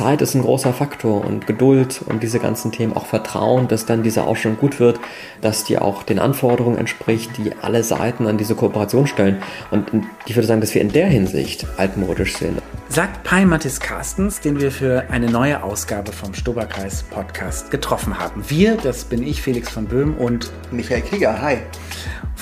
Zeit ist ein großer Faktor und Geduld und diese ganzen Themen, auch Vertrauen, dass dann diese Ausstellung gut wird, dass die auch den Anforderungen entspricht, die alle Seiten an diese Kooperation stellen. Und ich würde sagen, dass wir in der Hinsicht altmodisch sind. Sagt Pai Mathis Carstens, den wir für eine neue Ausgabe vom Stoberkreis Podcast getroffen haben. Wir, das bin ich, Felix von Böhm und Michael Krieger. Hi.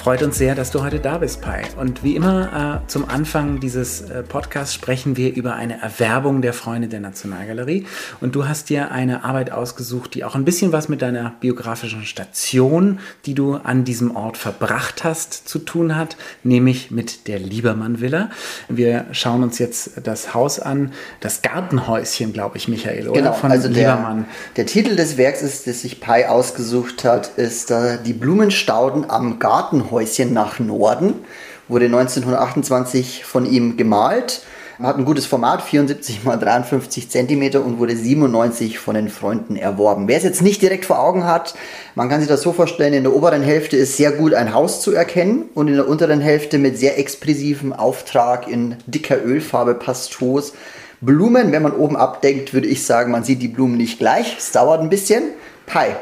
Freut uns sehr, dass du heute da bist, Pai. Und wie immer äh, zum Anfang dieses äh, Podcasts sprechen wir über eine Erwerbung der Freunde der Nationalgalerie. Und du hast dir eine Arbeit ausgesucht, die auch ein bisschen was mit deiner biografischen Station, die du an diesem Ort verbracht hast, zu tun hat, nämlich mit der Liebermann Villa. Wir schauen uns jetzt das Haus an, das Gartenhäuschen, glaube ich, Michael, oder? Genau, Von also Liebermann. Der, der Titel des Werks ist, das sich Pai ausgesucht hat, ist äh, Die Blumenstauden am Gartenhäuschen. Häuschen nach Norden. Wurde 1928 von ihm gemalt. Hat ein gutes Format, 74 x 53 cm und wurde 97 von den Freunden erworben. Wer es jetzt nicht direkt vor Augen hat, man kann sich das so vorstellen, in der oberen Hälfte ist sehr gut ein Haus zu erkennen und in der unteren Hälfte mit sehr expressivem Auftrag in dicker Ölfarbe Pastos. Blumen, wenn man oben abdenkt, würde ich sagen, man sieht die Blumen nicht gleich. Es dauert ein bisschen. Pi,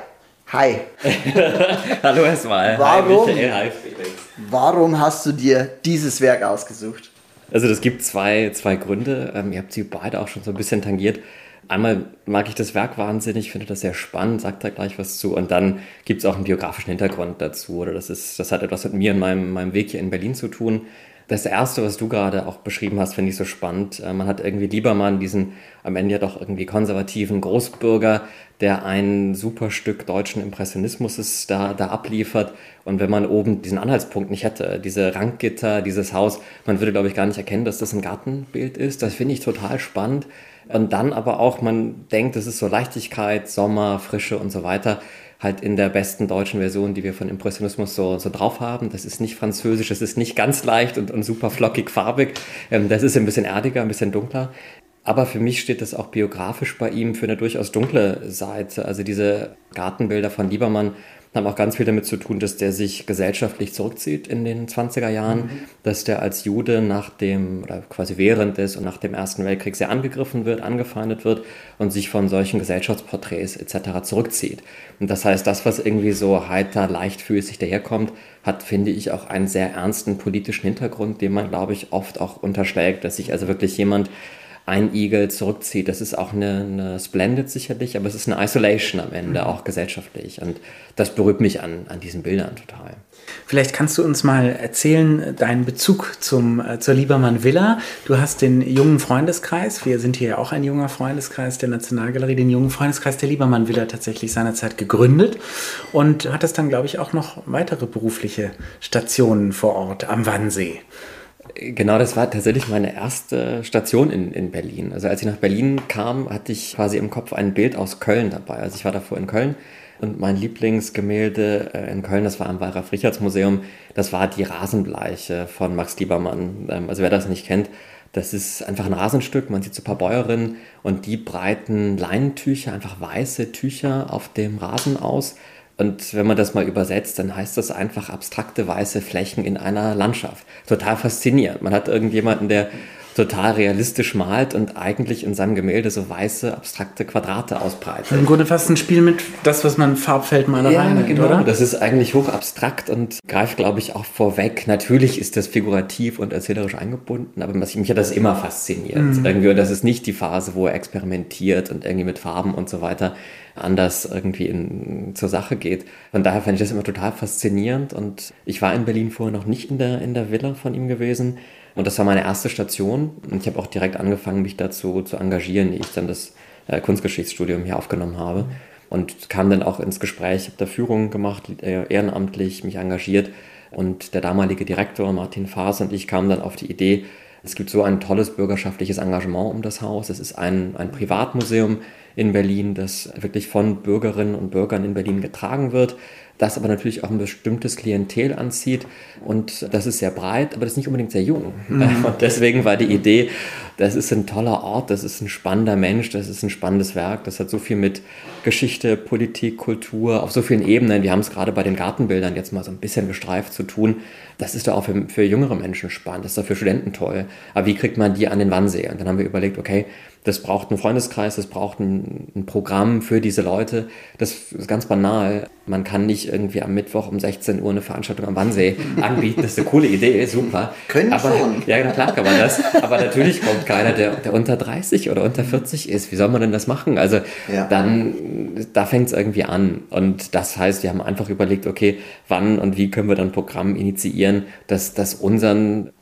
Hi. Hallo erstmal. Warum, hi Michael, hi Felix. Warum hast du dir dieses Werk ausgesucht? Also das gibt zwei, zwei Gründe. Ähm, ihr habt sie beide auch schon so ein bisschen tangiert. Einmal mag ich das Werk wahnsinnig, finde das sehr spannend, sagt da gleich was zu. Und dann gibt es auch einen biografischen Hintergrund dazu. Oder das, ist, das hat etwas mit mir und meinem, meinem Weg hier in Berlin zu tun. Das erste, was du gerade auch beschrieben hast, finde ich so spannend. Äh, man hat irgendwie Liebermann, diesen am Ende ja doch irgendwie konservativen Großbürger, der ein super Stück deutschen Impressionismus da, da abliefert. Und wenn man oben diesen Anhaltspunkt nicht hätte, diese Ranggitter, dieses Haus, man würde, glaube ich, gar nicht erkennen, dass das ein Gartenbild ist. Das finde ich total spannend. Und dann aber auch, man denkt, es ist so Leichtigkeit, Sommer, Frische und so weiter halt in der besten deutschen Version, die wir von Impressionismus so, so drauf haben. Das ist nicht französisch, das ist nicht ganz leicht und, und super flockig farbig. Ähm, das ist ein bisschen erdiger, ein bisschen dunkler. Aber für mich steht das auch biografisch bei ihm für eine durchaus dunkle Seite. Also diese Gartenbilder von Liebermann haben auch ganz viel damit zu tun, dass der sich gesellschaftlich zurückzieht in den 20er Jahren, mhm. dass der als Jude nach dem, oder quasi während des und nach dem Ersten Weltkrieg sehr angegriffen wird, angefeindet wird und sich von solchen Gesellschaftsporträts etc. zurückzieht. Und das heißt, das, was irgendwie so heiter, leichtfüßig daherkommt, hat, finde ich, auch einen sehr ernsten politischen Hintergrund, den man, glaube ich, oft auch unterschlägt, dass sich also wirklich jemand ein Igel zurückzieht. Das ist auch eine, eine Splendid sicherlich, aber es ist eine Isolation am Ende, mhm. auch gesellschaftlich. Und das berührt mich an, an diesen Bildern total. Vielleicht kannst du uns mal erzählen, deinen Bezug zum, äh, zur Liebermann Villa. Du hast den jungen Freundeskreis, wir sind hier ja auch ein junger Freundeskreis der Nationalgalerie, den jungen Freundeskreis der Liebermann Villa tatsächlich seinerzeit gegründet und hattest dann, glaube ich, auch noch weitere berufliche Stationen vor Ort am Wannsee. Genau, das war tatsächlich meine erste Station in, in Berlin. Also als ich nach Berlin kam, hatte ich quasi im Kopf ein Bild aus Köln dabei. Also ich war davor in Köln und mein Lieblingsgemälde äh, in Köln, das war am Wallraf Richards Museum, das war die Rasenbleiche von Max Liebermann. Ähm, also wer das nicht kennt, das ist einfach ein Rasenstück. Man sieht so ein paar Bäuerinnen und die breiten Leinentücher, einfach weiße Tücher auf dem Rasen aus und wenn man das mal übersetzt, dann heißt das einfach abstrakte weiße Flächen in einer Landschaft. Total faszinierend. Man hat irgendjemanden, der total realistisch malt und eigentlich in seinem Gemälde so weiße, abstrakte Quadrate ausbreitet. Im Grunde fast ein Spiel mit das, was man Farbfeldmalerei ja, nennt, genau. oder? Das ist eigentlich hoch abstrakt und greift, glaube ich, auch vorweg. Natürlich ist das figurativ und erzählerisch eingebunden, aber mich hat das immer fasziniert. Mhm. Irgendwie, und das ist nicht die Phase, wo er experimentiert und irgendwie mit Farben und so weiter anders irgendwie in, zur Sache geht. Von daher fand ich das immer total faszinierend und ich war in Berlin vorher noch nicht in der, in der Villa von ihm gewesen. Und das war meine erste Station und ich habe auch direkt angefangen, mich dazu zu engagieren, ehe ich dann das äh, Kunstgeschichtsstudium hier aufgenommen habe. Und kam dann auch ins Gespräch, habe da Führungen gemacht, äh, ehrenamtlich mich engagiert. Und der damalige Direktor Martin Faas und ich kamen dann auf die Idee, es gibt so ein tolles bürgerschaftliches Engagement um das Haus. Es ist ein, ein Privatmuseum in Berlin, das wirklich von Bürgerinnen und Bürgern in Berlin getragen wird das aber natürlich auch ein bestimmtes Klientel anzieht und das ist sehr breit, aber das ist nicht unbedingt sehr jung. Mhm. Und deswegen war die Idee, das ist ein toller Ort, das ist ein spannender Mensch, das ist ein spannendes Werk, das hat so viel mit Geschichte, Politik, Kultur auf so vielen Ebenen. Wir haben es gerade bei den Gartenbildern jetzt mal so ein bisschen gestreift zu tun. Das ist doch auch für, für jüngere Menschen spannend, das ist doch für Studenten toll. Aber wie kriegt man die an den Wannsee? Und dann haben wir überlegt, okay, das braucht einen Freundeskreis, das braucht ein, ein, Programm für diese Leute. Das ist ganz banal. Man kann nicht irgendwie am Mittwoch um 16 Uhr eine Veranstaltung am Wannsee anbieten. Das ist eine coole Idee, super. Können aber, schon. Ja, klar kann man das. Aber natürlich kommt keiner, der, der unter 30 oder unter 40 ist. Wie soll man denn das machen? Also ja. dann, da fängt es irgendwie an. Und das heißt, wir haben einfach überlegt, okay, wann und wie können wir dann ein Programm initiieren, dass das unseren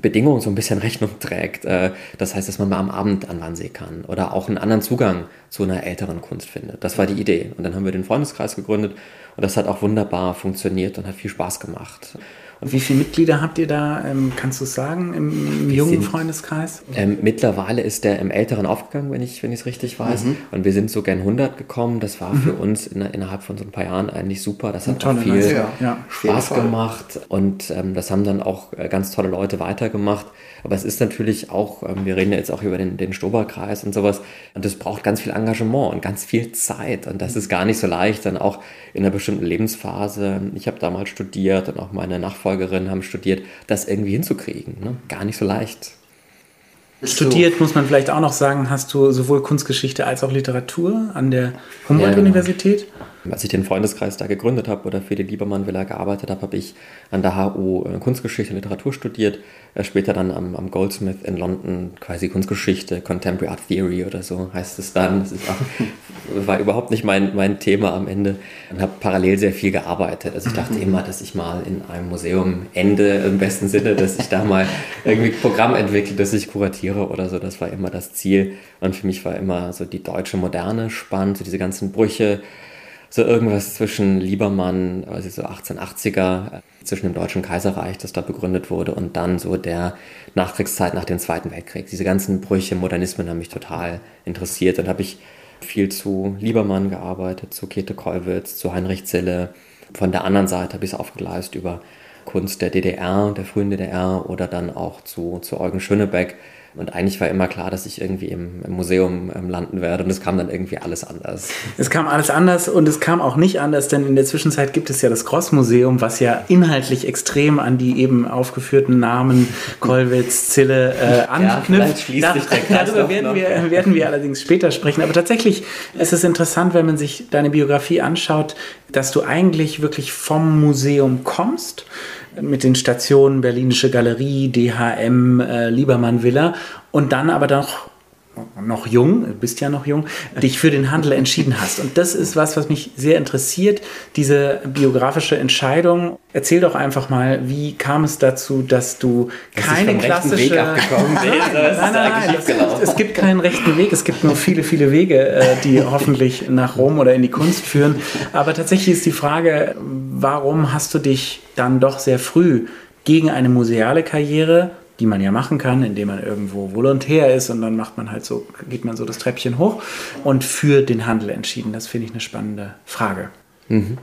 Bedingungen so ein bisschen Rechnung trägt. Äh, das heißt, dass man mal am Abend an Wannsee kann oder auch einen anderen Zugang zu einer älteren Kunst findet. Das war die Idee. Und dann haben wir den Freundeskreis gegründet und das hat auch wunderbar funktioniert und hat viel Spaß gemacht. Und wie viele Mitglieder habt ihr da, ähm, kannst du sagen, im, im jungen sind, Freundeskreis? Ähm, mittlerweile ist der im Älteren aufgegangen, wenn ich es richtig weiß. Mhm. Und wir sind so gern 100 gekommen. Das war mhm. für uns in, innerhalb von so ein paar Jahren eigentlich super. Das hat auch viel ja. Spaß gemacht. Und ähm, das haben dann auch äh, ganz tolle Leute weitergemacht. Aber es ist natürlich auch, ähm, wir reden ja jetzt auch über den, den Stoberkreis und sowas, und das braucht ganz viel Engagement und ganz viel Zeit. Und das ist gar nicht so leicht, dann auch in einer bestimmten Lebensphase. Ich habe damals studiert und auch meine Nachfolgerinnen haben studiert, das irgendwie hinzukriegen. Ne? Gar nicht so leicht. Studiert, muss man vielleicht auch noch sagen, hast du sowohl Kunstgeschichte als auch Literatur an der Humboldt-Universität? Ja. Als ich den Freundeskreis da gegründet habe oder für die Liebermann Villa gearbeitet habe, habe ich an der HU äh, Kunstgeschichte und Literatur studiert, äh, später dann am, am, Goldsmith in London quasi Kunstgeschichte, Contemporary Art Theory oder so heißt es dann. Das auch, war überhaupt nicht mein, mein Thema am Ende und habe parallel sehr viel gearbeitet. Also ich dachte immer, dass ich mal in einem Museum ende im besten Sinne, dass ich da mal irgendwie Programm entwickle, dass ich kuratiere oder so. Das war immer das Ziel. Und für mich war immer so die deutsche Moderne spannend, so diese ganzen Brüche so irgendwas zwischen Liebermann, also so 1880er, zwischen dem Deutschen Kaiserreich, das da begründet wurde, und dann so der Nachkriegszeit nach dem Zweiten Weltkrieg. Diese ganzen Brüche, Modernismen haben mich total interessiert. Dann habe ich viel zu Liebermann gearbeitet, zu Käthe Kollwitz, zu Heinrich Zille. Von der anderen Seite habe ich es aufgeleist über Kunst der DDR, der frühen DDR oder dann auch zu, zu Eugen Schönebeck und eigentlich war immer klar, dass ich irgendwie im, im Museum ähm, landen werde. Und es kam dann irgendwie alles anders. Es kam alles anders und es kam auch nicht anders, denn in der Zwischenzeit gibt es ja das Gross-Museum, was ja inhaltlich extrem an die eben aufgeführten Namen Kollwitz, Zille äh, anknüpft. Ja, da, darüber werden wir, werden wir allerdings später sprechen. Aber tatsächlich ist es interessant, wenn man sich deine Biografie anschaut, dass du eigentlich wirklich vom Museum kommst mit den Stationen Berlinische Galerie, DHM, äh, Liebermann Villa. Und dann aber doch noch jung, du bist ja noch jung, dich für den Handel entschieden hast. Und das ist was, was mich sehr interessiert, diese biografische Entscheidung. Erzähl doch einfach mal, wie kam es dazu, dass du dass keine klassische... Weg abgekommen bin. nein, nein, nein, es, es gibt keinen rechten Weg, es gibt nur viele, viele Wege, äh, die hoffentlich nach Rom oder in die Kunst führen. Aber tatsächlich ist die Frage, warum hast du dich dann doch sehr früh gegen eine museale Karriere die man ja machen kann, indem man irgendwo Volontär ist und dann macht man halt so, geht man so das Treppchen hoch und für den Handel entschieden. Das finde ich eine spannende Frage. Mhm.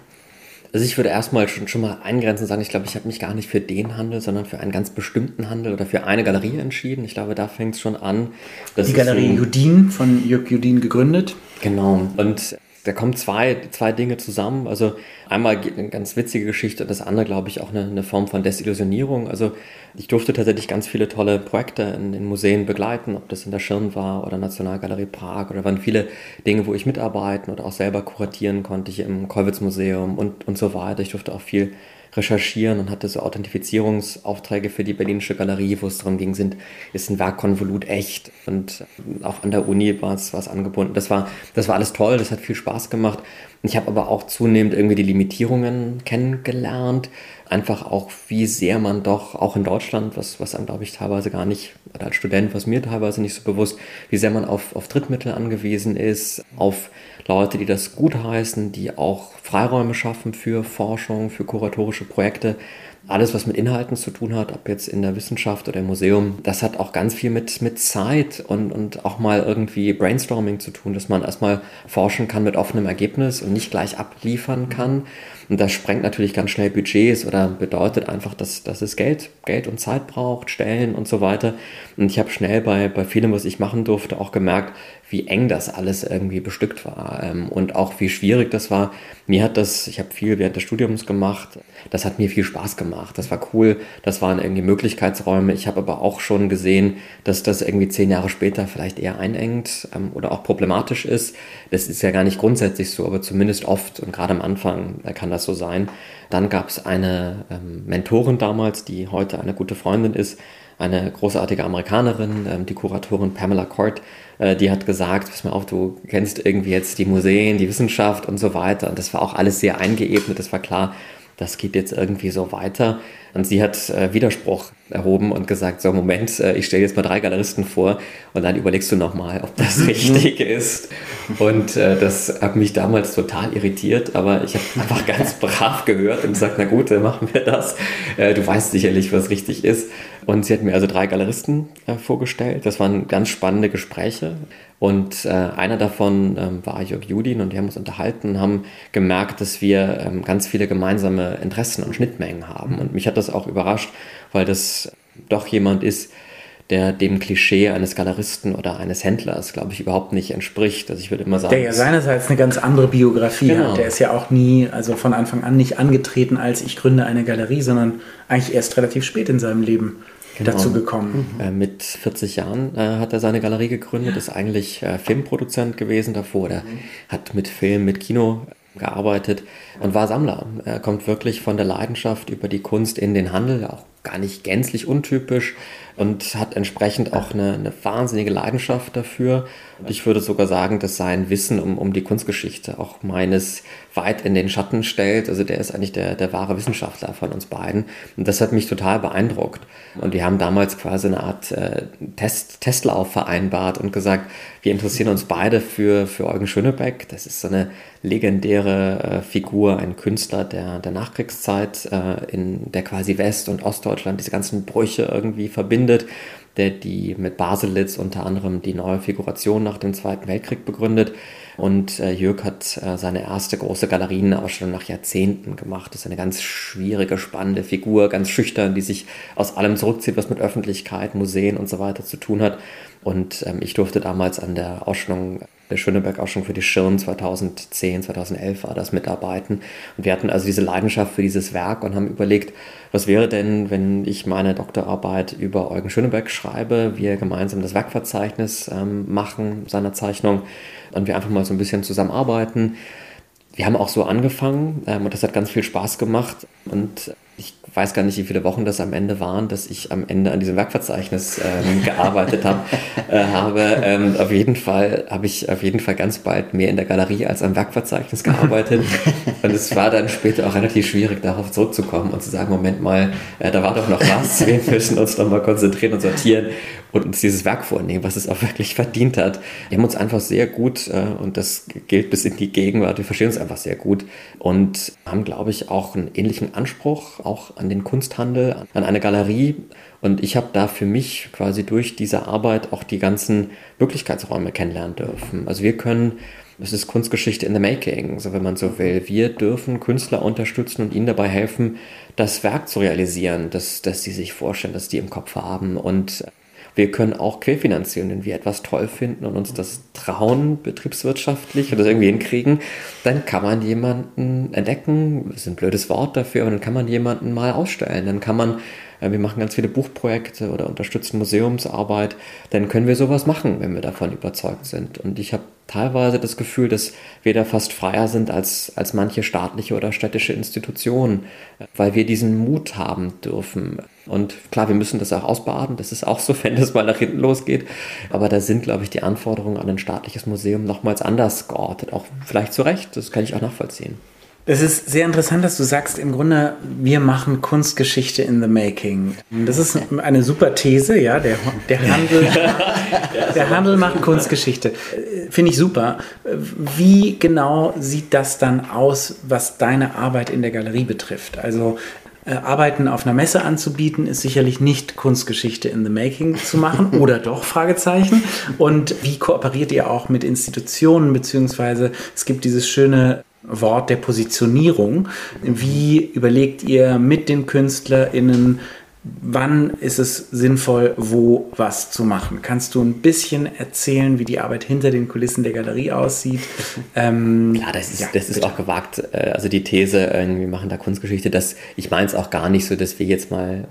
Also ich würde erstmal schon, schon mal eingrenzen und sagen, ich glaube, ich habe mich gar nicht für den Handel, sondern für einen ganz bestimmten Handel oder für eine Galerie entschieden. Ich glaube, da fängt es schon an. Die Galerie Judin von Jörg Judin gegründet. Genau. Und da kommen zwei, zwei Dinge zusammen. Also einmal eine ganz witzige Geschichte, das andere, glaube ich, auch eine, eine, Form von Desillusionierung. Also ich durfte tatsächlich ganz viele tolle Projekte in den Museen begleiten, ob das in der Schirn war oder Nationalgalerie Prag oder waren viele Dinge, wo ich mitarbeiten oder auch selber kuratieren konnte, hier im Kollwitz-Museum und, und so weiter. Ich durfte auch viel recherchieren und hatte so Authentifizierungsaufträge für die Berlinische Galerie, wo es darum ging, sind, ist ein Werkkonvolut echt? Und auch an der Uni war es was angebunden. Das war, das war alles toll, das hat viel Spaß gemacht. Ich habe aber auch zunehmend irgendwie die Limitierungen kennengelernt. Einfach auch, wie sehr man doch, auch in Deutschland, was, was einem, glaube ich, teilweise gar nicht, oder als Student, was mir teilweise nicht so bewusst, wie sehr man auf, auf Drittmittel angewiesen ist, auf Leute, die das gutheißen, die auch Freiräume schaffen für Forschung, für kuratorische Projekte. Alles, was mit Inhalten zu tun hat, ob jetzt in der Wissenschaft oder im Museum, das hat auch ganz viel mit, mit Zeit und, und auch mal irgendwie Brainstorming zu tun, dass man erstmal forschen kann mit offenem Ergebnis und nicht gleich abliefern kann. Und das sprengt natürlich ganz schnell Budgets oder bedeutet einfach, dass, dass es Geld, Geld und Zeit braucht, Stellen und so weiter. Und ich habe schnell bei, bei vielem, was ich machen durfte, auch gemerkt, wie eng das alles irgendwie bestückt war ähm, und auch wie schwierig das war. Mir hat das, ich habe viel während des Studiums gemacht, das hat mir viel Spaß gemacht. Das war cool, das waren irgendwie Möglichkeitsräume. Ich habe aber auch schon gesehen, dass das irgendwie zehn Jahre später vielleicht eher einengt ähm, oder auch problematisch ist. Das ist ja gar nicht grundsätzlich so, aber zumindest oft und gerade am Anfang kann das so sein. Dann gab es eine ähm, Mentorin damals, die heute eine gute Freundin ist, eine großartige Amerikanerin, ähm, die Kuratorin Pamela Court, äh, die hat gesagt, pass mal auf, du kennst irgendwie jetzt die Museen, die Wissenschaft und so weiter. Und das war auch alles sehr eingeebnet, das war klar, das geht jetzt irgendwie so weiter. Und sie hat äh, Widerspruch erhoben und gesagt, so Moment, äh, ich stelle jetzt mal drei Galeristen vor und dann überlegst du nochmal, ob das richtig ist. Und äh, das hat mich damals total irritiert, aber ich habe einfach ganz brav gehört und gesagt, na gut, dann machen wir das. Äh, du weißt sicherlich, was richtig ist. Und sie hat mir also drei Galeristen äh, vorgestellt. Das waren ganz spannende Gespräche. Und äh, einer davon ähm, war Jörg Judin und wir haben uns unterhalten und haben gemerkt, dass wir ähm, ganz viele gemeinsame Interessen und Schnittmengen haben. Und mich hat das auch überrascht, weil das doch jemand ist, der dem Klischee eines Galeristen oder eines Händlers, glaube ich, überhaupt nicht entspricht. Also ich würde immer sagen. Der ja seinerseits eine ganz andere Biografie genau. hat. Der ist ja auch nie, also von Anfang an nicht angetreten als ich gründe eine Galerie, sondern eigentlich erst relativ spät in seinem Leben genau. dazu gekommen? Mhm. Äh, mit 40 Jahren äh, hat er seine Galerie gegründet, ist eigentlich äh, Filmproduzent gewesen davor. Er mhm. hat mit Film, mit Kino gearbeitet und war Sammler. Er kommt wirklich von der Leidenschaft über die Kunst in den Handel, auch gar nicht gänzlich untypisch und hat entsprechend auch eine, eine wahnsinnige Leidenschaft dafür. Und ich würde sogar sagen, dass sein Wissen um, um die Kunstgeschichte auch meines weit in den Schatten stellt. Also der ist eigentlich der, der wahre Wissenschaftler von uns beiden. Und das hat mich total beeindruckt. Und wir haben damals quasi eine Art äh, Test, Testlauf vereinbart und gesagt, wir interessieren uns beide für, für Eugen Schönebeck. Das ist so eine legendäre äh, Figur, ein Künstler der, der Nachkriegszeit, äh, in der quasi West- und Ostdeutschland diese ganzen Brüche irgendwie verbindet der die mit Baselitz unter anderem die neue Figuration nach dem Zweiten Weltkrieg begründet. Und äh, Jörg hat äh, seine erste große Galerienausstellung nach Jahrzehnten gemacht. Das ist eine ganz schwierige, spannende Figur, ganz schüchtern, die sich aus allem zurückzieht, was mit Öffentlichkeit, Museen und so weiter zu tun hat. Und ähm, ich durfte damals an der Ausstellung der Schöneberg auch schon für die Schirn 2010, 2011 war das mitarbeiten. Und wir hatten also diese Leidenschaft für dieses Werk und haben überlegt, was wäre denn, wenn ich meine Doktorarbeit über Eugen Schöneberg schreibe, wir gemeinsam das Werkverzeichnis ähm, machen seiner Zeichnung und wir einfach mal so ein bisschen zusammenarbeiten. Wir haben auch so angefangen ähm, und das hat ganz viel Spaß gemacht und ich weiß gar nicht, wie viele Wochen das am Ende waren, dass ich am Ende an diesem Werkverzeichnis ähm, gearbeitet hab, äh, habe. Ähm, auf jeden Fall habe ich auf jeden Fall ganz bald mehr in der Galerie als am Werkverzeichnis gearbeitet. und es war dann später auch relativ schwierig, darauf zurückzukommen und zu sagen, Moment mal, äh, da war doch noch was. Wir müssen uns noch mal konzentrieren und sortieren und uns dieses Werk vornehmen, was es auch wirklich verdient hat. Wir haben uns einfach sehr gut, äh, und das gilt bis in die Gegenwart, wir verstehen uns einfach sehr gut und haben, glaube ich, auch einen ähnlichen Anspruch auch an den Kunsthandel, an eine Galerie. Und ich habe da für mich quasi durch diese Arbeit auch die ganzen Wirklichkeitsräume kennenlernen dürfen. Also wir können, das ist Kunstgeschichte in the making, so wenn man so will. Wir dürfen Künstler unterstützen und ihnen dabei helfen, das Werk zu realisieren, dass, dass sie sich vorstellen, dass die im Kopf haben. Und wir können auch querfinanzieren, wenn wir etwas toll finden und uns das trauen, betriebswirtschaftlich das irgendwie hinkriegen, dann kann man jemanden entdecken, das ist ein blödes Wort dafür, aber dann kann man jemanden mal ausstellen. Dann kann man, äh, wir machen ganz viele Buchprojekte oder unterstützen Museumsarbeit, dann können wir sowas machen, wenn wir davon überzeugt sind. Und ich habe teilweise das Gefühl, dass wir da fast freier sind als, als manche staatliche oder städtische Institutionen, weil wir diesen Mut haben dürfen. Und klar, wir müssen das auch ausbaden, das ist auch so, wenn das mal nach hinten losgeht. Aber da sind, glaube ich, die Anforderungen an ein staatliches Museum nochmals anders geortet. Auch vielleicht zu Recht, das kann ich auch nachvollziehen. Es ist sehr interessant, dass du sagst, im Grunde, wir machen Kunstgeschichte in the making. Das ist eine super These, ja. Der, der, Handel, der Handel macht Kunstgeschichte. Finde ich super. Wie genau sieht das dann aus, was deine Arbeit in der Galerie betrifft? Also äh, Arbeiten auf einer Messe anzubieten, ist sicherlich nicht Kunstgeschichte in the Making zu machen oder doch Fragezeichen. Und wie kooperiert ihr auch mit Institutionen beziehungsweise es gibt dieses schöne Wort der Positionierung. Wie überlegt ihr mit den KünstlerInnen, wann ist es sinnvoll, wo was zu machen? Kannst du ein bisschen erzählen, wie die Arbeit hinter den Kulissen der Galerie aussieht? Ähm, Klar, das ist, ja, das ist auch gewagt. Äh, also die These, wir machen da Kunstgeschichte, dass ich meine es auch gar nicht so, dass wir jetzt mal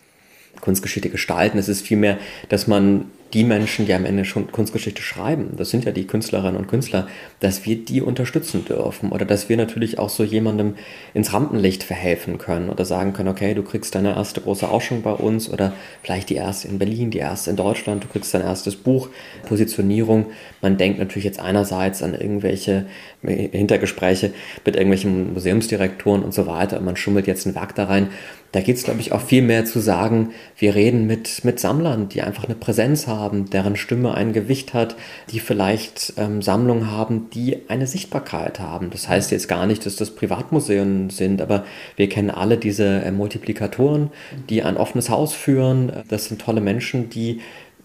Kunstgeschichte gestalten. Es ist vielmehr, dass man die Menschen, die am Ende schon Kunstgeschichte schreiben, das sind ja die Künstlerinnen und Künstler, dass wir die unterstützen dürfen oder dass wir natürlich auch so jemandem ins Rampenlicht verhelfen können oder sagen können, okay, du kriegst deine erste große Ausstellung bei uns oder vielleicht die erste in Berlin, die erste in Deutschland, du kriegst dein erstes Buch, Positionierung. Man denkt natürlich jetzt einerseits an irgendwelche Hintergespräche mit irgendwelchen Museumsdirektoren und so weiter und man schummelt jetzt ein Werk da rein. Da geht es, glaube ich, auch viel mehr zu sagen, wir reden mit, mit Sammlern, die einfach eine Präsenz haben, deren Stimme ein Gewicht hat, die vielleicht ähm, Sammlungen haben, die eine Sichtbarkeit haben. Das heißt jetzt gar nicht, dass das Privatmuseen sind, aber wir kennen alle diese äh, Multiplikatoren, die ein offenes Haus führen. Das sind tolle Menschen, die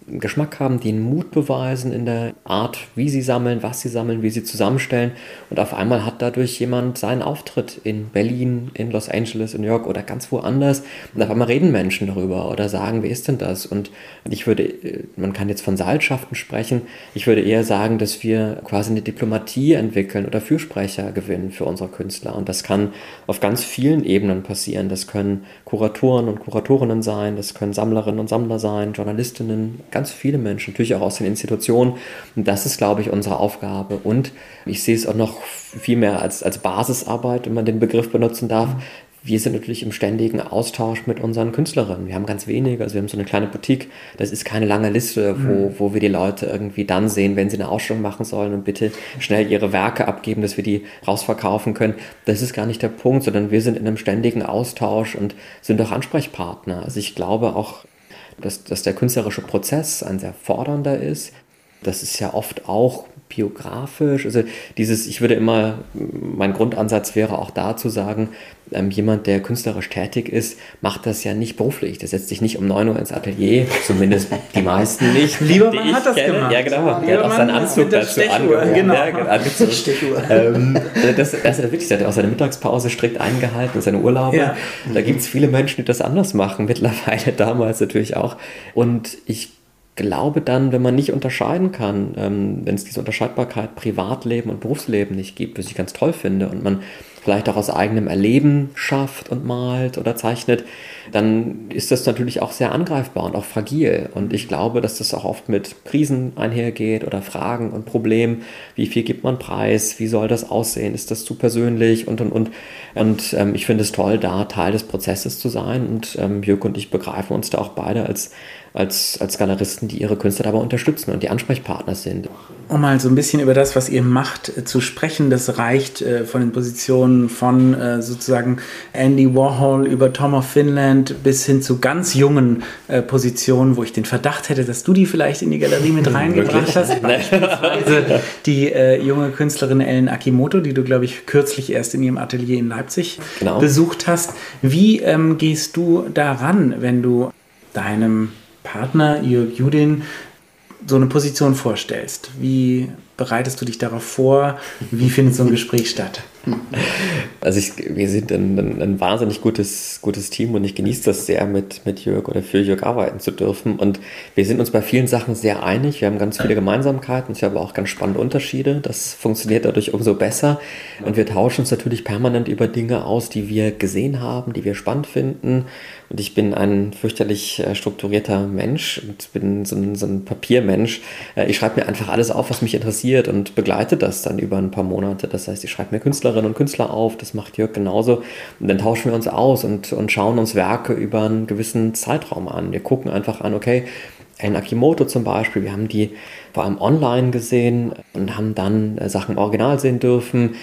Geschmack haben, die einen Mut beweisen in der Art, wie sie sammeln, was sie sammeln, wie sie zusammenstellen. Und auf einmal hat dadurch jemand seinen Auftritt in Berlin, in Los Angeles, in New York oder ganz woanders. Und auf einmal reden Menschen darüber oder sagen, wer ist denn das? Und ich würde, man kann jetzt von Seilschaften sprechen. Ich würde eher sagen, dass wir quasi eine Diplomatie entwickeln oder Fürsprecher gewinnen für unsere Künstler. Und das kann auf ganz vielen Ebenen passieren. Das können Kuratoren und Kuratorinnen sein, das können Sammlerinnen und Sammler sein, Journalistinnen, ganz viele Menschen, natürlich auch aus den Institutionen. Und das ist, glaube ich, unsere Aufgabe. Und ich sehe es auch noch viel mehr als, als Basisarbeit, wenn man den Begriff benutzen darf. Wir sind natürlich im ständigen Austausch mit unseren Künstlerinnen. Wir haben ganz wenige, also wir haben so eine kleine Boutique. Das ist keine lange Liste, wo, mhm. wo wir die Leute irgendwie dann sehen, wenn sie eine Ausstellung machen sollen und bitte schnell ihre Werke abgeben, dass wir die rausverkaufen können. Das ist gar nicht der Punkt, sondern wir sind in einem ständigen Austausch und sind auch Ansprechpartner. Also ich glaube auch, dass, dass der künstlerische Prozess ein sehr fordernder ist. Das ist ja oft auch biografisch. Also dieses, ich würde immer, mein Grundansatz wäre auch da zu sagen, ähm, jemand, der künstlerisch tätig ist, macht das ja nicht beruflich. Der setzt sich nicht um 9 Uhr ins Atelier, zumindest die meisten nicht. Liebermann hat das kenne. gemacht. Ja, genau. Der hat auch seinen Anzug dazu angezogen. Genau. Ja, angezogen. ähm, das, das ist wirklich, der hat auch seine Mittagspause strikt eingehalten, seine Urlaube. Ja. Da gibt es viele Menschen, die das anders machen, mittlerweile, damals natürlich auch. Und ich glaube dann, wenn man nicht unterscheiden kann, ähm, wenn es diese Unterscheidbarkeit Privatleben und Berufsleben nicht gibt, was ich ganz toll finde, und man vielleicht auch aus eigenem Erleben schafft und malt oder zeichnet, dann ist das natürlich auch sehr angreifbar und auch fragil. Und ich glaube, dass das auch oft mit Krisen einhergeht oder Fragen und Problemen. Wie viel gibt man preis? Wie soll das aussehen? Ist das zu persönlich? Und, und, und. Und ähm, ich finde es toll, da Teil des Prozesses zu sein. Und ähm, Jörg und ich begreifen uns da auch beide als als, als Galeristen, die ihre Künstler dabei unterstützen und die Ansprechpartner sind. Um mal so ein bisschen über das, was ihr macht, äh, zu sprechen, das reicht äh, von den Positionen von äh, sozusagen Andy Warhol über Tom of Finland bis hin zu ganz jungen äh, Positionen, wo ich den Verdacht hätte, dass du die vielleicht in die Galerie mit reingebracht hast. Beispielsweise die äh, junge Künstlerin Ellen Akimoto, die du, glaube ich, kürzlich erst in ihrem Atelier in Leipzig genau. besucht hast. Wie ähm, gehst du daran, wenn du deinem Partner, Jörg Judin, so eine Position vorstellst. Wie bereitest du dich darauf vor? Wie findet so ein Gespräch statt? Also ich, wir sind ein, ein, ein, wahnsinnig gutes, gutes Team und ich genieße das sehr, mit, mit Jörg oder für Jörg arbeiten zu dürfen. Und wir sind uns bei vielen Sachen sehr einig. Wir haben ganz viele Gemeinsamkeiten, ich habe auch ganz spannende Unterschiede. Das funktioniert dadurch umso besser. Und wir tauschen uns natürlich permanent über Dinge aus, die wir gesehen haben, die wir spannend finden. Und ich bin ein fürchterlich äh, strukturierter Mensch und bin so ein, so ein Papiermensch. Äh, ich schreibe mir einfach alles auf, was mich interessiert und begleite das dann über ein paar Monate. Das heißt, ich schreibe mir Künstler Künstlerinnen und Künstler auf, das macht Jörg genauso. Und dann tauschen wir uns aus und, und schauen uns Werke über einen gewissen Zeitraum an. Wir gucken einfach an, okay, ein Akimoto zum Beispiel, wir haben die vor allem online gesehen und haben dann äh, Sachen im Original sehen dürfen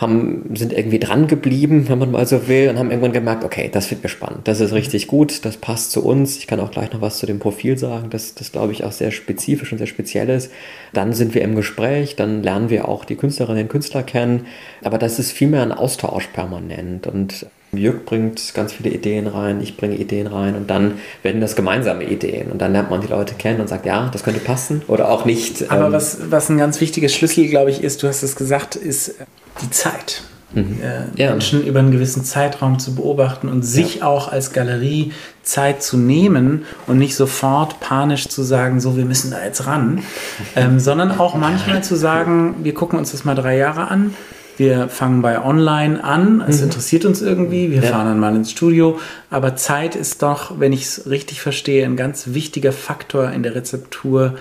haben, sind irgendwie dran geblieben, wenn man mal so will, und haben irgendwann gemerkt, okay, das finden wir spannend, das ist richtig gut, das passt zu uns. Ich kann auch gleich noch was zu dem Profil sagen, das, das glaube ich auch sehr spezifisch und sehr speziell ist. Dann sind wir im Gespräch, dann lernen wir auch die Künstlerinnen und Künstler kennen, aber das ist vielmehr ein Austausch permanent und Jörg bringt ganz viele Ideen rein, ich bringe Ideen rein und dann werden das gemeinsame Ideen und dann lernt man die Leute kennen und sagt, ja, das könnte passen oder auch nicht. Aber ähm, was, was ein ganz wichtiges Schlüssel, glaube ich, ist, du hast es gesagt, ist die Zeit. mhm. äh, ja. Menschen über einen gewissen Zeitraum zu beobachten und sich ja. auch als Galerie Zeit zu nehmen und nicht sofort panisch zu sagen, so wir müssen da jetzt ran, ähm, sondern auch manchmal zu sagen, wir gucken uns das mal drei Jahre an. Wir fangen bei Online an, es mhm. interessiert uns irgendwie, wir ja. fahren dann mal ins Studio, aber Zeit ist doch, wenn ich es richtig verstehe, ein ganz wichtiger Faktor in der Rezeptur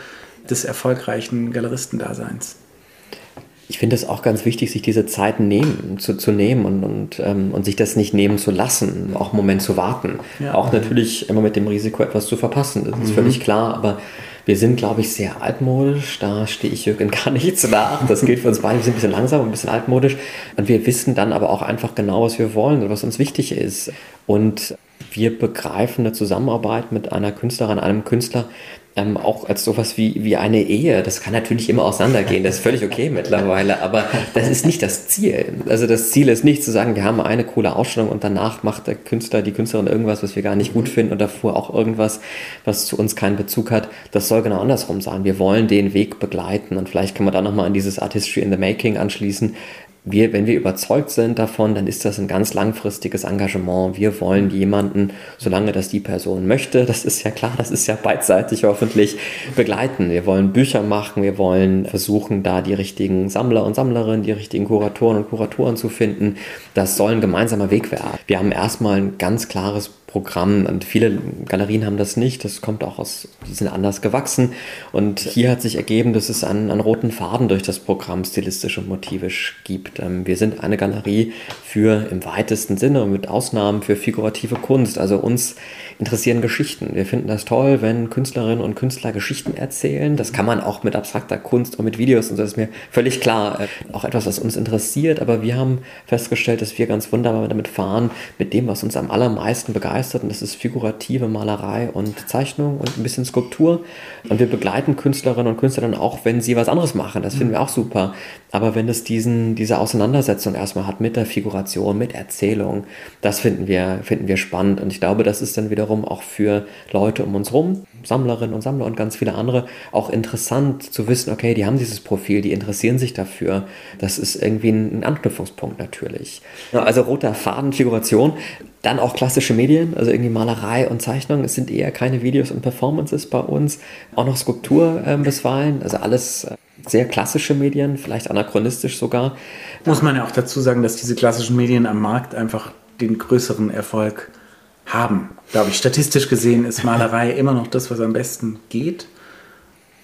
des erfolgreichen Galeristendaseins ich finde es auch ganz wichtig, sich diese Zeit nehmen, zu, zu nehmen und, und, ähm, und sich das nicht nehmen zu lassen, auch einen Moment zu warten. Ja. Auch natürlich immer mit dem Risiko, etwas zu verpassen. Das ist mhm. völlig klar, aber wir sind, glaube ich, sehr altmodisch. Da stehe ich Jürgen gar nichts nach. Das gilt für uns beide. Wir sind ein bisschen langsam und ein bisschen altmodisch. Und wir wissen dann aber auch einfach genau, was wir wollen und was uns wichtig ist. Und wir begreifen eine Zusammenarbeit mit einer Künstlerin, einem Künstler ähm, auch als sowas wie, wie eine Ehe. Das kann natürlich immer auseinandergehen, das ist völlig okay mittlerweile, aber das ist nicht das Ziel. Also das Ziel ist nicht zu sagen, wir haben eine coole Ausstellung und danach macht der Künstler, die Künstlerin irgendwas, was wir gar nicht gut finden und davor auch irgendwas, was zu uns keinen Bezug hat. Das soll genau andersrum sein. Wir wollen den Weg begleiten und vielleicht kann man da nochmal an dieses Artistry in the Making anschließen wir, wenn wir überzeugt sind davon, dann ist das ein ganz langfristiges Engagement. Wir wollen jemanden, solange das die Person möchte, das ist ja klar, das ist ja beidseitig hoffentlich, begleiten. Wir wollen Bücher machen, wir wollen versuchen, da die richtigen Sammler und Sammlerinnen, die richtigen Kuratoren und Kuratoren zu finden. Das soll ein gemeinsamer Weg werden. Wir haben erstmal ein ganz klares Programm. Und viele Galerien haben das nicht. Das kommt auch aus, die sind anders gewachsen. Und hier hat sich ergeben, dass es einen, einen roten Faden durch das Programm stilistisch und motivisch gibt. Ähm, wir sind eine Galerie für im weitesten Sinne und mit Ausnahmen für figurative Kunst. Also uns interessieren Geschichten. Wir finden das toll, wenn Künstlerinnen und Künstler Geschichten erzählen. Das kann man auch mit abstrakter Kunst und mit Videos und so, ist mir völlig klar. Äh, auch etwas, was uns interessiert. Aber wir haben festgestellt, dass wir ganz wunderbar damit fahren, mit dem, was uns am allermeisten begeistert begeistert und das ist figurative Malerei und Zeichnung und ein bisschen Skulptur. Und wir begleiten Künstlerinnen und Künstler dann auch, wenn sie was anderes machen. Das finden wir auch super. Aber wenn es diesen, diese Auseinandersetzung erstmal hat mit der Figuration, mit Erzählung, das finden wir, finden wir spannend. Und ich glaube, das ist dann wiederum auch für Leute um uns rum, Sammlerinnen und Sammler und ganz viele andere, auch interessant zu wissen, okay, die haben dieses Profil, die interessieren sich dafür. Das ist irgendwie ein Anknüpfungspunkt natürlich. Also roter Faden, Figuration, dann auch klassische Medien, also irgendwie Malerei und Zeichnung. Es sind eher keine Videos und Performances bei uns. Auch noch Skulptur äh, bisweilen, also alles äh, sehr klassische Medien, vielleicht anachronistisch sogar. Muss man ja auch dazu sagen, dass diese klassischen Medien am Markt einfach den größeren Erfolg haben. Glaube ich, statistisch gesehen ist Malerei immer noch das, was am besten geht.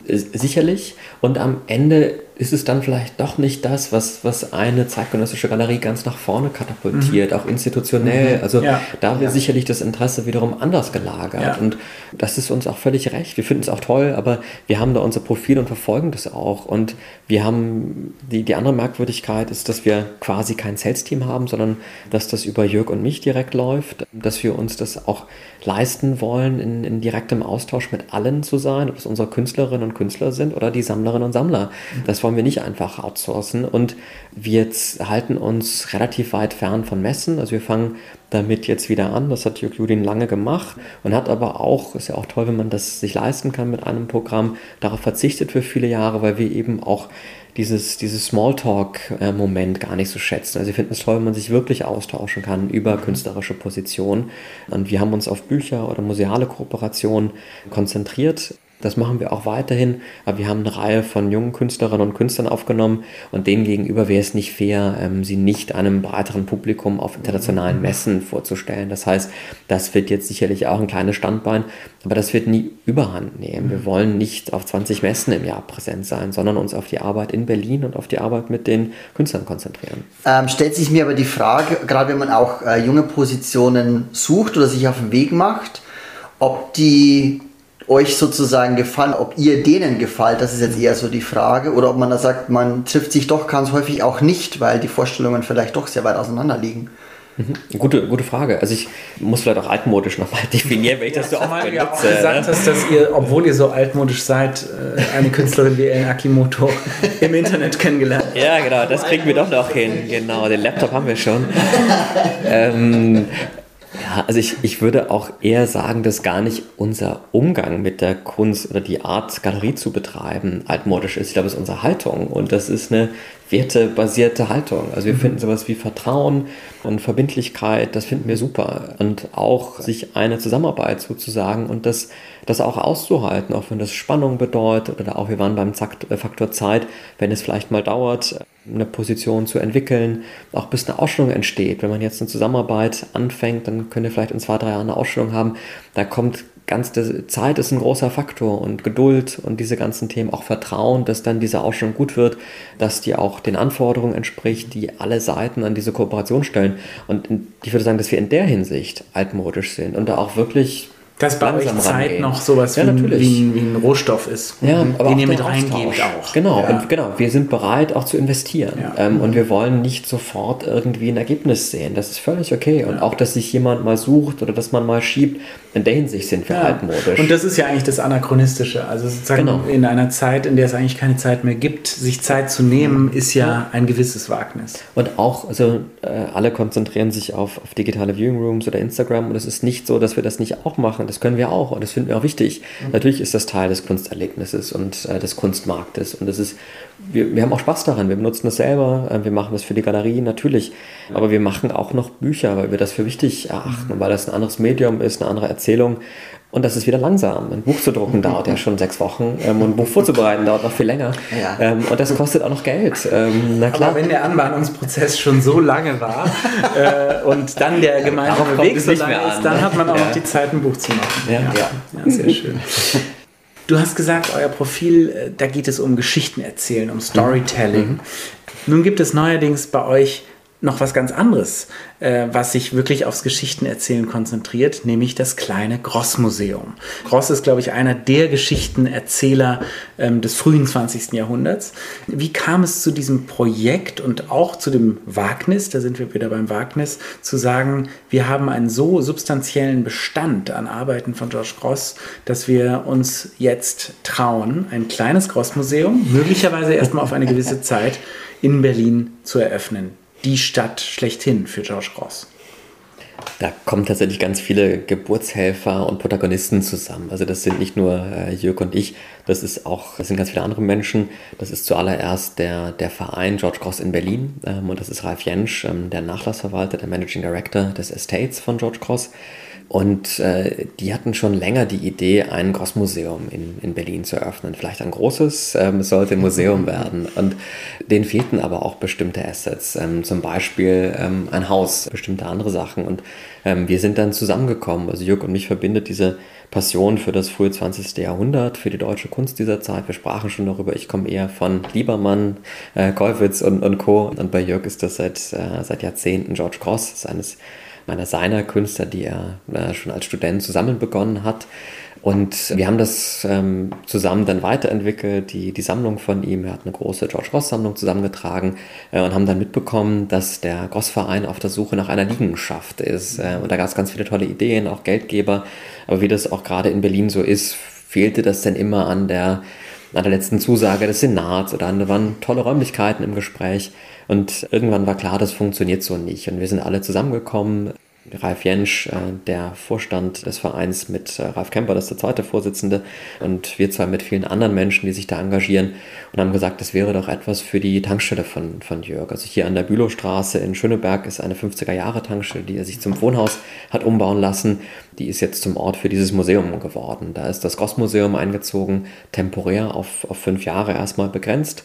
Sicherlich. Und am Ende ist es dann vielleicht doch nicht das, was, was eine zeitgenössische Galerie ganz nach vorne katapultiert, mhm. auch institutionell. Mhm. Also ja. da wäre ja. sicherlich das Interesse wiederum anders gelagert. Ja. Und das ist uns auch völlig recht. Wir finden es auch toll, aber wir haben da unser Profil und verfolgen das auch. Und wir haben die, die andere Merkwürdigkeit ist, dass wir quasi kein Sales-Team haben, sondern dass das über Jörg und mich direkt läuft, dass wir uns das auch leisten wollen, in, in direktem Austausch mit allen zu sein, ob es unsere Künstlerinnen und Künstler sind oder die Sammlerinnen und Sammler. Das wollen wir nicht einfach outsourcen. Und wir halten uns relativ weit fern von Messen. Also wir fangen damit jetzt wieder an. Das hat Jörg Judin lange gemacht und hat aber auch, ist ja auch toll, wenn man das sich leisten kann mit einem Programm, darauf verzichtet für viele Jahre, weil wir eben auch dieses, dieses Smalltalk-Moment gar nicht so schätzen. Also wir finden es toll, wenn man sich wirklich austauschen kann über künstlerische Positionen. Und wir haben uns auf Bücher oder museale Kooperationen konzentriert. Das machen wir auch weiterhin, aber wir haben eine Reihe von jungen Künstlerinnen und Künstlern aufgenommen und denen gegenüber wäre es nicht fair, ähm, sie nicht einem breiteren Publikum auf internationalen Messen vorzustellen. Das heißt, das wird jetzt sicherlich auch ein kleines Standbein, aber das wird nie überhand nehmen. Wir wollen nicht auf 20 Messen im Jahr präsent sein, sondern uns auf die Arbeit in Berlin und auf die Arbeit mit den Künstlern konzentrieren. Ähm, stellt sich mir aber die Frage, gerade wenn man auch äh, junge Positionen sucht oder sich auf den Weg macht, ob die euch sozusagen gefallen, ob ihr denen gefällt, das ist jetzt eher so die Frage. Oder ob man da sagt, man trifft sich doch ganz häufig auch nicht, weil die Vorstellungen vielleicht doch sehr weit auseinander liegen. Mhm. Gute, gute Frage. Also ich muss vielleicht auch altmodisch nochmal definieren, wenn ich das so oft benutze. Ja auch gesagt ne? hast, dass ihr, obwohl ihr so altmodisch seid, äh, eine Künstlerin wie Ellen Akimoto im Internet kennengelernt habt. Ja, genau, das kriegen wir doch noch hin. Genau, den Laptop haben wir schon. ähm, Ja, also ich, ich würde auch eher sagen, dass gar nicht unser Umgang mit der Kunst oder die Art, Galerie zu betreiben, altmodisch ist. Ich glaube, es ist unsere Haltung und das ist eine wertebasierte Haltung. Also wir mhm. finden sowas wie Vertrauen und Verbindlichkeit, das finden wir super. Und auch sich eine Zusammenarbeit sozusagen und das, das auch auszuhalten, auch wenn das Spannung bedeutet oder auch wir waren beim äh, Faktor Zeit, wenn es vielleicht mal dauert, eine Position zu entwickeln, auch bis eine Ausstellung entsteht. Wenn man jetzt eine Zusammenarbeit anfängt, dann können wir vielleicht in zwei, drei Jahren eine Ausstellung haben. Da kommt ganz Zeit ist ein großer Faktor und Geduld und diese ganzen Themen, auch Vertrauen, dass dann diese Ausstellung gut wird, dass die auch den Anforderungen entspricht, die alle Seiten an diese Kooperation stellen. Und ich würde sagen, dass wir in der Hinsicht altmodisch sind und da auch wirklich dass bei euch Zeit rangehen. noch sowas ja, wie, ein, wie, wie, ein, Rohstoff ist, ja, mhm. aber den ihr mit reingebt auch. Genau, ja. und genau, wir sind bereit auch zu investieren ja. ähm, und wir wollen nicht sofort irgendwie ein Ergebnis sehen. Das ist völlig okay und auch, dass sich jemand mal sucht oder dass man mal schiebt, in der Hinsicht sind wir altmodisch. Und das ist ja eigentlich das Anachronistische. Also sozusagen genau. in einer Zeit, in der es eigentlich keine Zeit mehr gibt, sich Zeit zu nehmen, ist ja ein gewisses Wagnis. Und auch, also äh, alle konzentrieren sich auf, auf digitale Viewing Rooms oder Instagram und es ist nicht so, dass wir das nicht auch machen. Das können wir auch und das finden wir auch wichtig. Mhm. Natürlich ist das Teil des Kunsterlebnisses und äh, des Kunstmarktes und das ist, wir, wir haben auch Spaß daran. Wir benutzen das selber, äh, wir machen das für die Galerie natürlich, aber wir machen auch noch Bücher, weil wir das für wichtig erachten und weil das ein anderes Medium ist, eine andere Erzählung. Und das ist wieder langsam. Ein Buch zu drucken dauert ja schon sechs Wochen ähm, und ein Buch vorzubereiten dauert noch viel länger. Ja. Ähm, und das kostet auch noch Geld. Ähm, na klar. Aber wenn der Anbahnungsprozess schon so lange war äh, und dann der gemeinsame Weg so lange ist, dann hat man auch ja. noch die Zeit, ein Buch zu machen. Ja, ja. ja sehr schön. Du hast gesagt, euer Profil, äh, da geht es um Geschichten erzählen, um Storytelling. Mhm. Nun gibt es neuerdings bei euch noch was ganz anderes, äh, was sich wirklich aufs Geschichtenerzählen konzentriert, nämlich das kleine Gross-Museum. Gross ist, glaube ich, einer der Geschichtenerzähler ähm, des frühen 20. Jahrhunderts. Wie kam es zu diesem Projekt und auch zu dem Wagnis, da sind wir wieder beim Wagnis, zu sagen, wir haben einen so substanziellen Bestand an Arbeiten von George Gross, dass wir uns jetzt trauen, ein kleines Gross-Museum, möglicherweise erstmal auf eine gewisse Zeit, in Berlin zu eröffnen die Stadt schlechthin für George Ross. Da kommen tatsächlich ganz viele Geburtshelfer und Protagonisten zusammen. Also das sind nicht nur äh, Jörg und ich, das ist auch, das sind ganz viele andere Menschen. Das ist zuallererst der, der Verein George Cross in Berlin ähm, und das ist Ralf Jensch, ähm, der Nachlassverwalter, der Managing Director des Estates von George Cross. Und äh, die hatten schon länger die Idee, ein Grossmuseum in, in Berlin zu eröffnen. Vielleicht ein großes, ähm, es sollte ein Museum werden. Und denen fehlten aber auch bestimmte Assets, ähm, zum Beispiel ähm, ein Haus, bestimmte andere Sachen. Und ähm, wir sind dann zusammengekommen. Also Jörg und mich verbindet diese Passion für das frühe 20. Jahrhundert, für die deutsche Kunst dieser Zeit. Wir sprachen schon darüber, ich komme eher von Liebermann, äh, Kollwitz und, und Co. Und bei Jörg ist das seit, äh, seit Jahrzehnten George Cross, seines meiner seiner Künstler, die er äh, schon als Student zusammen begonnen hat. Und wir haben das ähm, zusammen dann weiterentwickelt, die, die Sammlung von ihm. Er hat eine große George Ross-Sammlung zusammengetragen äh, und haben dann mitbekommen, dass der Goss-Verein auf der Suche nach einer Liegenschaft ist. Äh, und da gab es ganz viele tolle Ideen, auch Geldgeber. Aber wie das auch gerade in Berlin so ist, fehlte das dann immer an der, an der letzten Zusage des Senats oder an, da waren tolle Räumlichkeiten im Gespräch. Und irgendwann war klar, das funktioniert so nicht. Und wir sind alle zusammengekommen. Ralf Jensch, äh, der Vorstand des Vereins mit äh, Ralf Kemper, das ist der zweite Vorsitzende, und wir zwei mit vielen anderen Menschen, die sich da engagieren und haben gesagt, das wäre doch etwas für die Tankstelle von, von Jörg. Also hier an der Bülowstraße in Schöneberg ist eine 50er-Jahre-Tankstelle, die er sich zum Wohnhaus hat umbauen lassen. Die ist jetzt zum Ort für dieses Museum geworden. Da ist das Goss-Museum eingezogen, temporär auf, auf fünf Jahre erstmal begrenzt.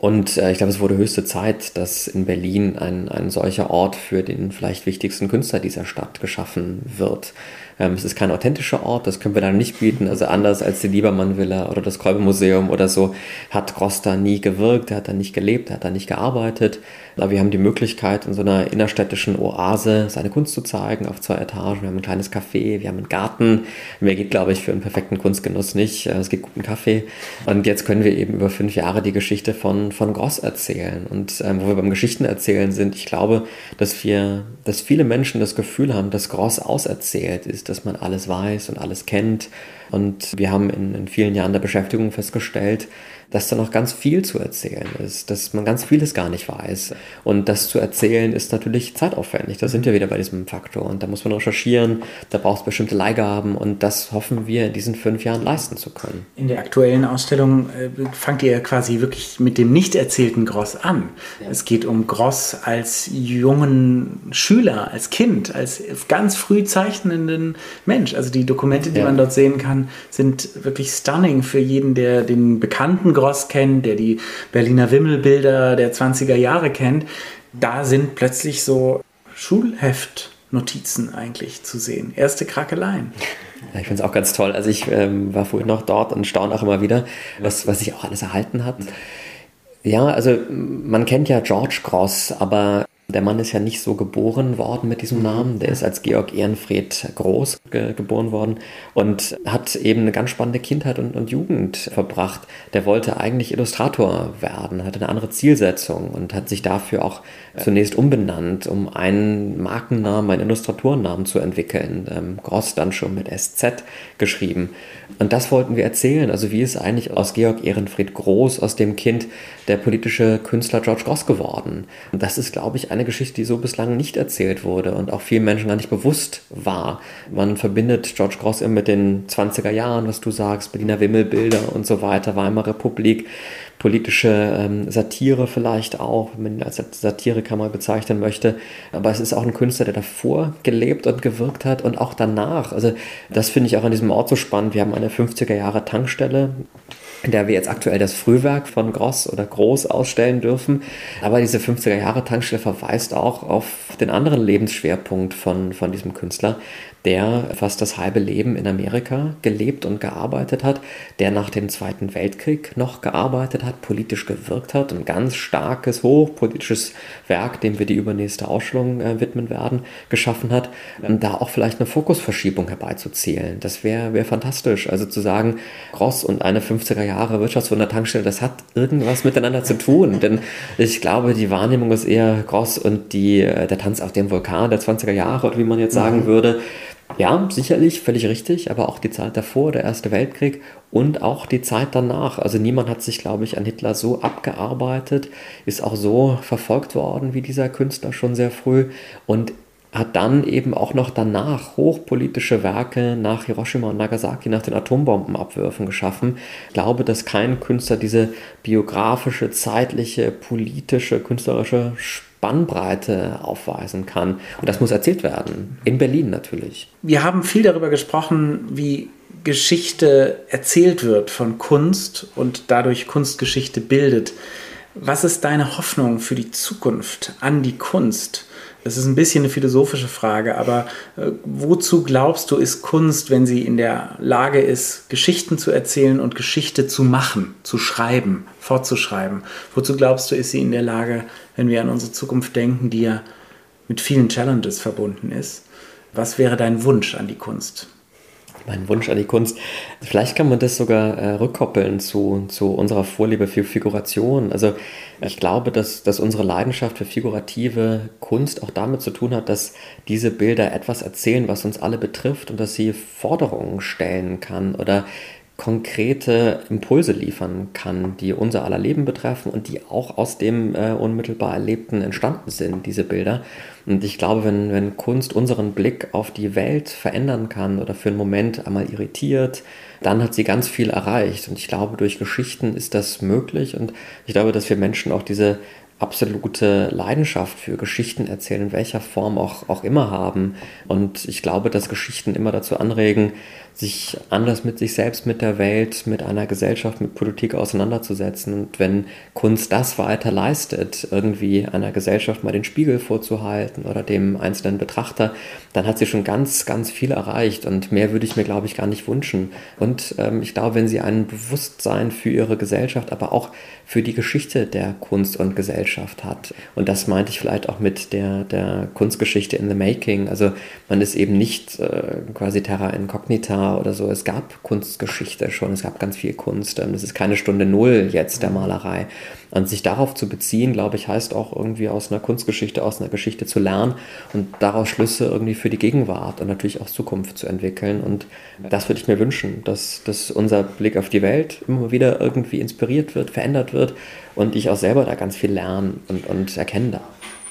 Und äh, ich glaube, es wurde höchste Zeit, dass in Berlin ein, ein solcher Ort für den vielleicht wichtigsten Künstler dieser Stadt geschaffen wird. Ähm, es ist kein authentischer Ort, das können wir da nicht bieten. Also anders als die Liebermann-Villa oder das Kolbe-Museum oder so hat Gross da nie gewirkt, er hat da nicht gelebt, er hat da nicht gearbeitet. Aber wir haben die Möglichkeit, in so einer innerstädtischen Oase seine Kunst zu zeigen, auf zwei Etagen. Wir haben ein kleines Café, wir haben einen Garten. Mehr geht, glaube ich, für einen perfekten Kunstgenuss nicht. Äh, es gibt guten Kaffee. Und jetzt können wir eben über fünf Jahre die Geschichte von, von Gross erzählen. Und ähm, wo wir beim Geschichten erzählen sind, ich glaube, dass wir, dass viele Menschen das Gefühl haben, dass Gross auserzählt ist, dass man alles weiß und alles kennt. Und wir haben in, in vielen Jahren der Beschäftigung festgestellt, dass da noch ganz viel zu erzählen ist, dass man ganz vieles gar nicht weiß. Und das zu erzählen ist natürlich zeitaufwendig. Da sind wir wieder bei diesem Faktor. Und da muss man recherchieren, da braucht es bestimmte Leihgaben und das hoffen wir in diesen fünf Jahren leisten zu können. In der aktuellen Ausstellung äh, fangt ihr quasi wirklich mit dem nicht erzählten Gross an. Ja. Es geht um Gross als jungen Schüler, als Kind, als ganz früh zeichnenden Mensch. Also die Dokumente, die ja. man dort sehen kann, sind wirklich stunning für jeden, der den bekannten Gross kennt, der die Berliner Wimmelbilder der 20er Jahre kennt. Da sind plötzlich so Schulheftnotizen eigentlich zu sehen. Erste Krakeleien. Ja, ich finde es auch ganz toll. Also ich ähm, war vorhin noch dort und staune auch immer wieder, was, was sich auch alles erhalten hat. Ja, also man kennt ja George Gross, aber der Mann ist ja nicht so geboren worden mit diesem Namen. Der ist als Georg Ehrenfried Groß ge geboren worden und hat eben eine ganz spannende Kindheit und, und, Jugend verbracht. Der wollte eigentlich Illustrator werden, hatte eine andere Zielsetzung und hat sich dafür auch zunächst umbenannt, um einen Markennamen, einen Illustratorennamen zu entwickeln. Ähm, Gross dann schon mit SZ geschrieben. Und das wollten wir erzählen. Also wie ist eigentlich aus Georg Ehrenfried Groß, aus dem Kind, der politische Künstler George Gross geworden? Und das ist, glaube ich, eine Geschichte, die so bislang nicht erzählt wurde und auch vielen Menschen gar nicht bewusst war. Man verbindet George Gross immer mit den 20er Jahren, was du sagst, Berliner Wimmelbilder und so weiter, Weimarer Republik politische ähm, Satire vielleicht auch, wenn man ihn als Satirekammer bezeichnen möchte. Aber es ist auch ein Künstler, der davor gelebt und gewirkt hat und auch danach. Also das finde ich auch an diesem Ort so spannend. Wir haben eine 50er Jahre Tankstelle in der wir jetzt aktuell das Frühwerk von Gross oder Groß ausstellen dürfen. Aber diese 50er Jahre Tankstelle verweist auch auf den anderen Lebensschwerpunkt von, von diesem Künstler, der fast das halbe Leben in Amerika gelebt und gearbeitet hat, der nach dem Zweiten Weltkrieg noch gearbeitet hat, politisch gewirkt hat, ein ganz starkes, hochpolitisches Werk, dem wir die übernächste Ausstellung äh, widmen werden, geschaffen hat, ähm, da auch vielleicht eine Fokusverschiebung herbeizuzielen. Das wäre wär fantastisch. Also zu sagen, Gross und eine 50er Jahre Wirtschaftswunder Tankstelle, das hat irgendwas miteinander zu tun. Denn ich glaube, die Wahrnehmung ist eher Gross und die, äh, der Tanz auf dem Vulkan der 20er Jahre, oder wie man jetzt sagen mhm. würde, ja, sicherlich, völlig richtig, aber auch die Zeit davor, der Erste Weltkrieg und auch die Zeit danach. Also niemand hat sich, glaube ich, an Hitler so abgearbeitet, ist auch so verfolgt worden wie dieser Künstler schon sehr früh und hat dann eben auch noch danach hochpolitische Werke nach Hiroshima und Nagasaki, nach den Atombombenabwürfen geschaffen. Ich glaube, dass kein Künstler diese biografische, zeitliche, politische, künstlerische Spannbreite aufweisen kann. Und das muss erzählt werden. In Berlin natürlich. Wir haben viel darüber gesprochen, wie Geschichte erzählt wird von Kunst und dadurch Kunstgeschichte bildet. Was ist deine Hoffnung für die Zukunft an die Kunst? Das ist ein bisschen eine philosophische Frage, aber äh, wozu glaubst du, ist Kunst, wenn sie in der Lage ist, Geschichten zu erzählen und Geschichte zu machen, zu schreiben, fortzuschreiben? Wozu glaubst du, ist sie in der Lage, wenn wir an unsere Zukunft denken, die ja mit vielen Challenges verbunden ist? Was wäre dein Wunsch an die Kunst? Mein Wunsch an die Kunst. Vielleicht kann man das sogar äh, rückkoppeln zu, zu unserer Vorliebe für Figuration. Also ich glaube, dass, dass unsere Leidenschaft für figurative Kunst auch damit zu tun hat, dass diese Bilder etwas erzählen, was uns alle betrifft und dass sie Forderungen stellen kann oder konkrete Impulse liefern kann, die unser aller Leben betreffen und die auch aus dem äh, unmittelbar Erlebten entstanden sind, diese Bilder. Und ich glaube, wenn, wenn Kunst unseren Blick auf die Welt verändern kann oder für einen Moment einmal irritiert, dann hat sie ganz viel erreicht. Und ich glaube, durch Geschichten ist das möglich. Und ich glaube, dass wir Menschen auch diese absolute Leidenschaft für Geschichten erzählen, in welcher Form auch, auch immer haben. Und ich glaube, dass Geschichten immer dazu anregen, sich anders mit sich selbst, mit der Welt, mit einer Gesellschaft, mit Politik auseinanderzusetzen. Und wenn Kunst das weiter leistet, irgendwie einer Gesellschaft mal den Spiegel vorzuhalten oder dem einzelnen Betrachter, dann hat sie schon ganz, ganz viel erreicht. Und mehr würde ich mir, glaube ich, gar nicht wünschen. Und ähm, ich glaube, wenn sie ein Bewusstsein für ihre Gesellschaft, aber auch für die Geschichte der Kunst und Gesellschaft hat. Und das meinte ich vielleicht auch mit der, der Kunstgeschichte in the Making. Also man ist eben nicht äh, quasi terra incognita oder so. Es gab Kunstgeschichte schon, es gab ganz viel Kunst. Das ist keine Stunde Null jetzt der Malerei. Und sich darauf zu beziehen, glaube ich, heißt auch irgendwie aus einer Kunstgeschichte, aus einer Geschichte zu lernen und daraus Schlüsse irgendwie für die Gegenwart und natürlich auch Zukunft zu entwickeln. Und das würde ich mir wünschen, dass, dass unser Blick auf die Welt immer wieder irgendwie inspiriert wird, verändert wird und ich auch selber da ganz viel lernen und, und erkennen darf.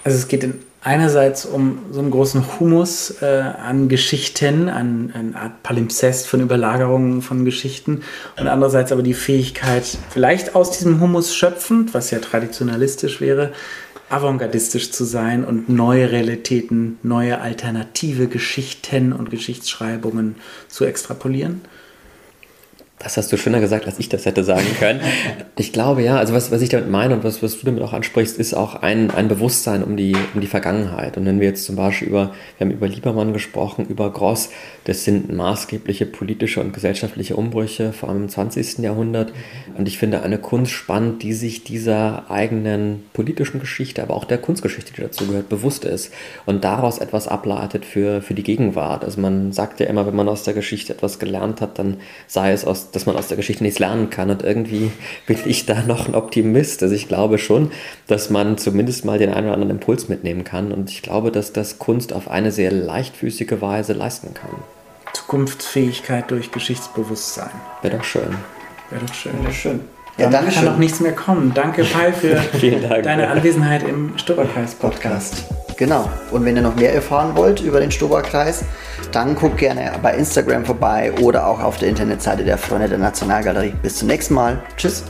Also es geht in einerseits um so einen großen Humus äh, an Geschichten, an eine Art Palimpsest von Überlagerungen von Geschichten und andererseits aber die Fähigkeit, vielleicht aus diesem Humus schöpfend, was ja traditionalistisch wäre, avantgardistisch zu sein und neue Realitäten, neue alternative Geschichten und Geschichtsschreibungen zu extrapolieren. Das hast du schöner gesagt, als ich das hätte sagen können. Ich glaube ja, also was, was ich damit meine und was, was du damit auch ansprichst, ist auch ein, ein Bewusstsein um die, um die Vergangenheit. Und wenn wir jetzt zum Beispiel über, wir haben über Liebermann gesprochen, über Gross, das sind maßgebliche politische und gesellschaftliche Umbrüche, vor allem im 20. Jahrhundert. Und ich finde eine Kunst spannend, die sich dieser eigenen politischen Geschichte, aber auch der Kunstgeschichte, die dazu gehört, bewusst ist und daraus etwas ableitet für, für die Gegenwart. Also man sagt ja immer, wenn man aus der Geschichte etwas gelernt hat, dann sei es aus dass man aus der Geschichte nichts lernen kann. Und irgendwie bin ich da noch ein Optimist. Also ich glaube schon, dass man zumindest mal den einen oder anderen Impuls mitnehmen kann. Und ich glaube, dass das Kunst auf eine sehr leichtfüßige Weise leisten kann. Zukunftsfähigkeit durch Geschichtsbewusstsein. Wäre doch schön. Wäre doch schön. Wäre doch schön. Ja, danke kann noch nichts mehr kommen. Danke, Pai, für Dank, deine Anwesenheit im Stubberkreis-Podcast. Genau. Und wenn ihr noch mehr erfahren wollt über den Stubberkreis, dann guckt gerne bei Instagram vorbei oder auch auf der Internetseite der Freunde der Nationalgalerie. Bis zum nächsten Mal. Tschüss.